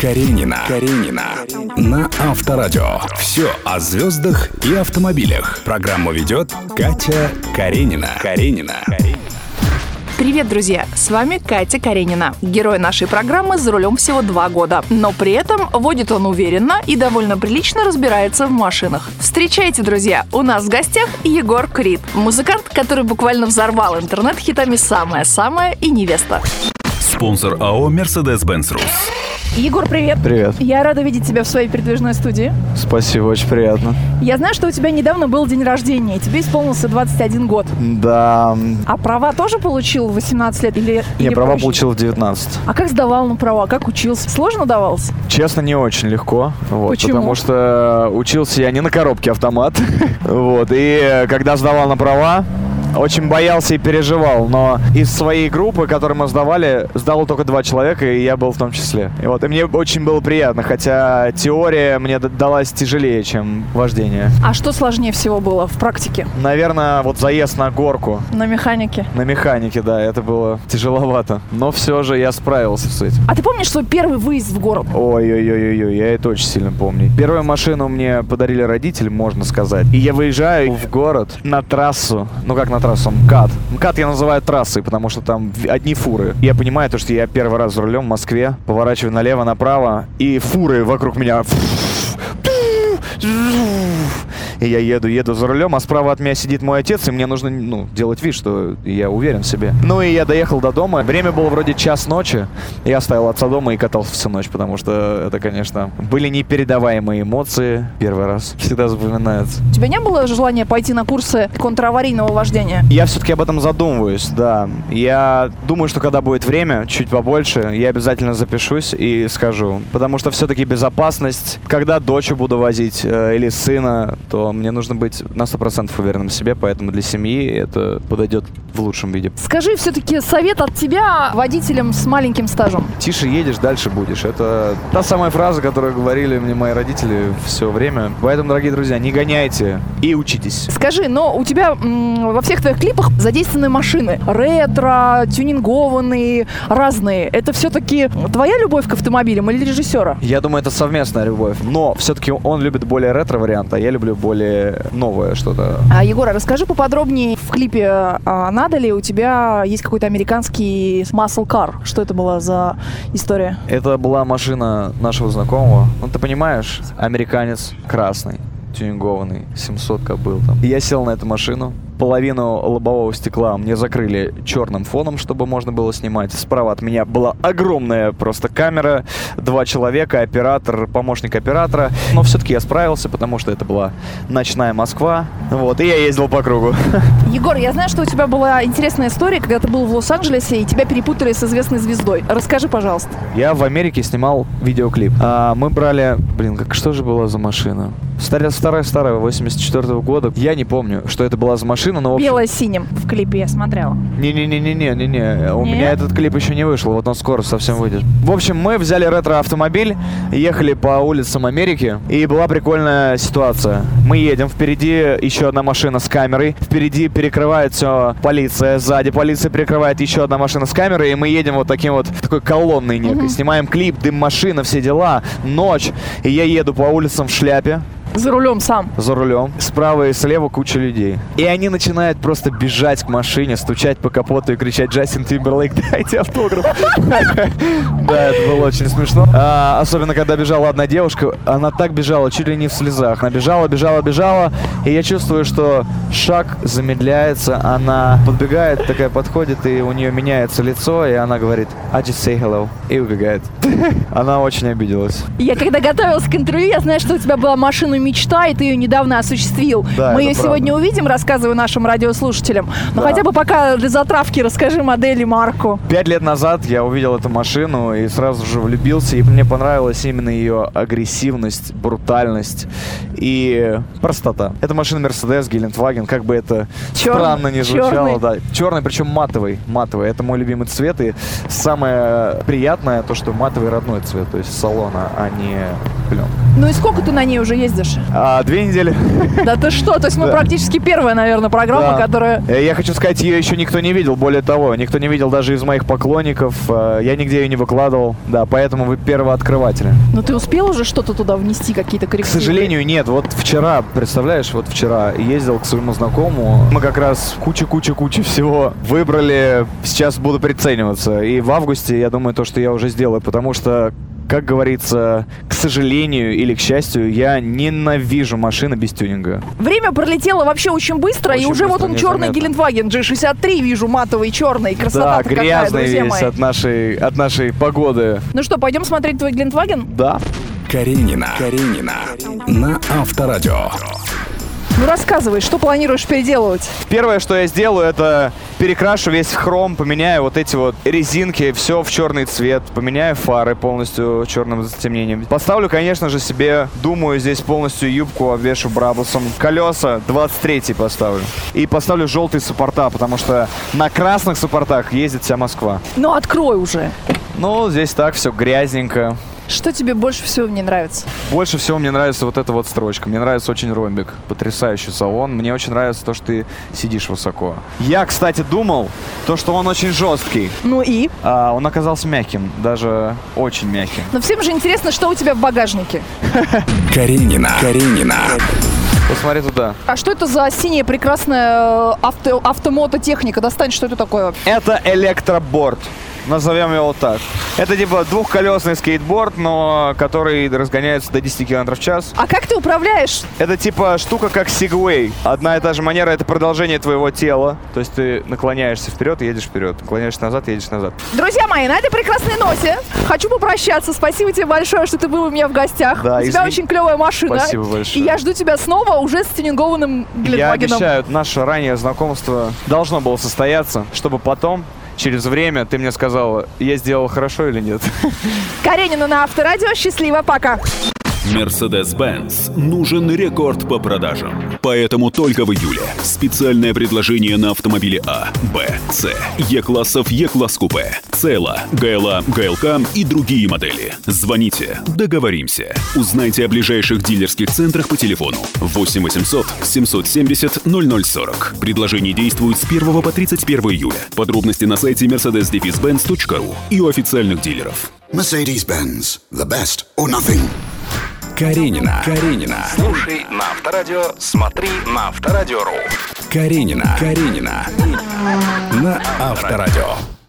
Каренина. Каренина. На Авторадио. Все о звездах и автомобилях. Программу ведет Катя Каренина. Каренина. Привет, друзья! С вами Катя Каренина. Герой нашей программы за рулем всего два года, но при этом водит он уверенно и довольно прилично разбирается в машинах. Встречайте, друзья, у нас в гостях Егор Крид, музыкант, который буквально взорвал интернет хитами «Самое-самое» и «Невеста». Спонсор АО «Мерседес-Бенц Рус». Егор, привет. Привет. Я рада видеть тебя в своей передвижной студии. Спасибо, очень приятно. Я знаю, что у тебя недавно был день рождения, и тебе исполнился 21 год. Да. А права тоже получил в 18 лет или Не, или права проще? получил в 19. А как сдавал на права? Как учился? Сложно давался? Честно, не очень легко. Вот, Почему? Потому что учился я не на коробке автомат. вот. И когда сдавал на права, очень боялся и переживал, но из своей группы, которую мы сдавали, сдало только два человека, и я был в том числе. И вот, и мне очень было приятно, хотя теория мне далась тяжелее, чем вождение. А что сложнее всего было в практике? Наверное, вот заезд на горку На механике? на механике, да, это было тяжеловато. Но все же я справился с этим. А ты помнишь свой первый выезд в город? Ой-ой-ой-ой, я это очень сильно помню. Первую машину мне подарили родители, можно сказать. И я выезжаю в город на трассу. Ну как на трассу? МКАД. МКАД я называю трассой, потому что там одни фуры. Я понимаю то, что я первый раз за рулем в Москве. Поворачиваю налево, направо. И фуры вокруг меня. И я еду, еду за рулем, а справа от меня сидит мой отец, и мне нужно, ну, делать вид, что я уверен в себе. Ну и я доехал до дома. Время было вроде час ночи. Я оставил отца дома и катался всю ночь, потому что это, конечно, были непередаваемые эмоции. Первый раз. Всегда запоминается. У тебя не было желания пойти на курсы контраварийного вождения? Я все-таки об этом задумываюсь, да. Я думаю, что когда будет время, чуть побольше, я обязательно запишусь и скажу. Потому что все-таки безопасность, когда дочь буду возить э, или сына, то мне нужно быть на 100% уверенным в себе, поэтому для семьи это подойдет в лучшем виде. Скажи все-таки совет от тебя водителям с маленьким стажем. Тише едешь, дальше будешь. Это та самая фраза, которую говорили мне мои родители все время. Поэтому, дорогие друзья, не гоняйте и учитесь. Скажи, но у тебя м, во всех твоих клипах задействованы машины. Ретро, тюнингованные, разные. Это все-таки твоя любовь к автомобилям или режиссера? Я думаю, это совместная любовь. Но все-таки он любит более ретро-вариант, а я люблю более новое что-то. А, Егор, а расскажи поподробнее. В клипе а, «Надо ли» у тебя есть какой-то американский muscle car. Что это была за история? Это была машина нашего знакомого. Ну, ты понимаешь, американец красный, тюнингованный, 700 был там. И я сел на эту машину. Половину лобового стекла мне закрыли черным фоном, чтобы можно было снимать. Справа от меня была огромная просто камера, два человека, оператор, помощник оператора. Но все-таки я справился, потому что это была ночная Москва. Вот, и я ездил по кругу. Егор, я знаю, что у тебя была интересная история, когда ты был в Лос-Анджелесе и тебя перепутали с известной звездой. Расскажи, пожалуйста. Я в Америке снимал видеоклип. А, мы брали... Блин, как что же была за машина? Старая, старая, старая, 84 года. Я не помню, что это была за машина, но... общем- Белое с синим в клипе я смотрела. Не-не-не-не-не-не. У меня этот клип еще не вышел, вот он скоро совсем выйдет. В общем, мы взяли ретро-автомобиль, ехали по улицам Америки, и была прикольная ситуация. Мы едем, впереди еще одна машина с камерой, впереди перекрывает все полиция, сзади полиция перекрывает еще одна машина с камерой, и мы едем вот таким вот, такой колонной некой. Снимаем клип, дым машина, все дела, ночь, и я еду по улицам в шляпе, За рулем сам. за рулем. Справа и слева куча людей. И они начинают просто бежать к машине, стучать по капоту и кричать «Джастин Тимберлейк, дайте автограф!» Да, это было очень смешно. А, Особенно, когда бежала одна девушка, она так бежала, чуть ли не в слезах. Она бежала, бежала, бежала, и я чувствую, что шаг замедляется, она подбегает, такая подходит, и у нее меняется лицо, и она говорит «I just say hello», и убегает. Она очень обиделась. Я когда готовилась к интервью, я знаю, что у тебя была машина мечта, и ты ее недавно осуществил. Да, Мы ее правда. сегодня увидим, рассказываю нашим радиослушателям. Но Да. хотя бы пока для затравки расскажи модель и марку. Пять лет назад я увидел эту машину и сразу же влюбился, и мне понравилась именно ее агрессивность, брутальность и простота. Это машина Mercedes, Гелендваген, как бы это Чёрный, странно не звучало, чёрный. да. Черный, причем матовый, матовый. Это мой любимый цвет, и самое приятное то, что матовый родной цвет, то есть салона, а не пленка. Ну и сколько ты на ней уже ездишь? А, две недели. Да ты что? То есть мы Да. практически первая, наверное, программа, Да. которая... Э, Я хочу сказать, ее еще никто не видел. Более того, никто не видел даже из моих поклонников. Э, Я нигде ее не выкладывал. Да, поэтому вы первооткрыватели. Ну ты успел уже что-то туда внести, какие-то К коррективы? сожалению, нет. Вот вчера, представляешь, вот вчера ездил к своему знакомому. Мы как раз куча-куча-куча всего выбрали. Сейчас буду прицениваться. И в августе, я думаю, то, что я уже сделаю. Потому что, как говорится, к сожалению или к счастью, я ненавижу машины без тюнинга. Время пролетело вообще очень быстро, и Очень уже вот быстро, он черный. Гелендваген G63, вижу, матовый, черный. Да, Красота какая, грязный друзья весь мои. от нашей, от нашей погоды. Ну что, пойдем смотреть твой Гелендваген? Да. Каренина. Каренина. На Авторадио. Ну рассказывай, что планируешь переделывать? Первое, что я сделаю, это перекрашу весь хром, поменяю вот эти вот резинки, все в черный цвет, поменяю фары полностью черным затемнением. Поставлю, конечно же, себе, думаю, здесь полностью юбку обвешу брабусом. Колеса 23 поставлю. И поставлю желтые суппорта, потому что на красных суппортах ездит вся Москва. Ну открой уже. Ну, здесь так все грязненько. Что тебе больше всего не нравится? Больше всего мне нравится вот эта вот строчка. Мне нравится очень ромбик. Потрясающий салон. Мне очень нравится то, что ты сидишь высоко. Я, кстати, думал, то, что он очень жесткий. Ну и? А он оказался мягким. Даже очень мягким. Но всем же интересно, что у тебя в багажнике. Каренина. Каренина. Посмотри туда. А что это за синяя прекрасная э, авто, автомототехника? Достань, что это такое? Это электроборд. Назовем его так. Это типа двухколесный скейтборд, но который разгоняется до 10 км в час. А как ты управляешь? Это типа штука как Segway. Одна и та же манера, это продолжение твоего тела. То есть ты наклоняешься вперед и едешь вперед. Наклоняешься назад, едешь назад. Друзья мои, на этой прекрасной ноте хочу попрощаться. Спасибо тебе большое, что ты был у меня в гостях. Да, у тебя извини- очень клевая машина. Спасибо большое. И я жду тебя снова уже с тюнингованным Я Гелендвагеном. обещаю, наше раннее знакомство должно было состояться, чтобы потом, через время, ты мне сказала, я сделал хорошо или нет. Каренина на Авторадио. Счастливо, пока. Mercedes-Benz нужен рекорд по продажам. Поэтому только в июле специальное предложение на автомобили А, Б, С, Е-классов, Е-класс купе, Цела, ГЛА, ГЛК и другие модели. Звоните, договоримся. Узнайте о ближайших дилерских центрах по телефону 8 800 770 0040. Предложение действует с 1 по 31 июля. Подробности на сайте mercedes-benz.ru и у официальных дилеров. Mercedes-Benz. The best or nothing. Каренина. Каренина. Слушай на Авторадио, смотри на Авторадио.ру. Каренина. Каренина. На Авторадио.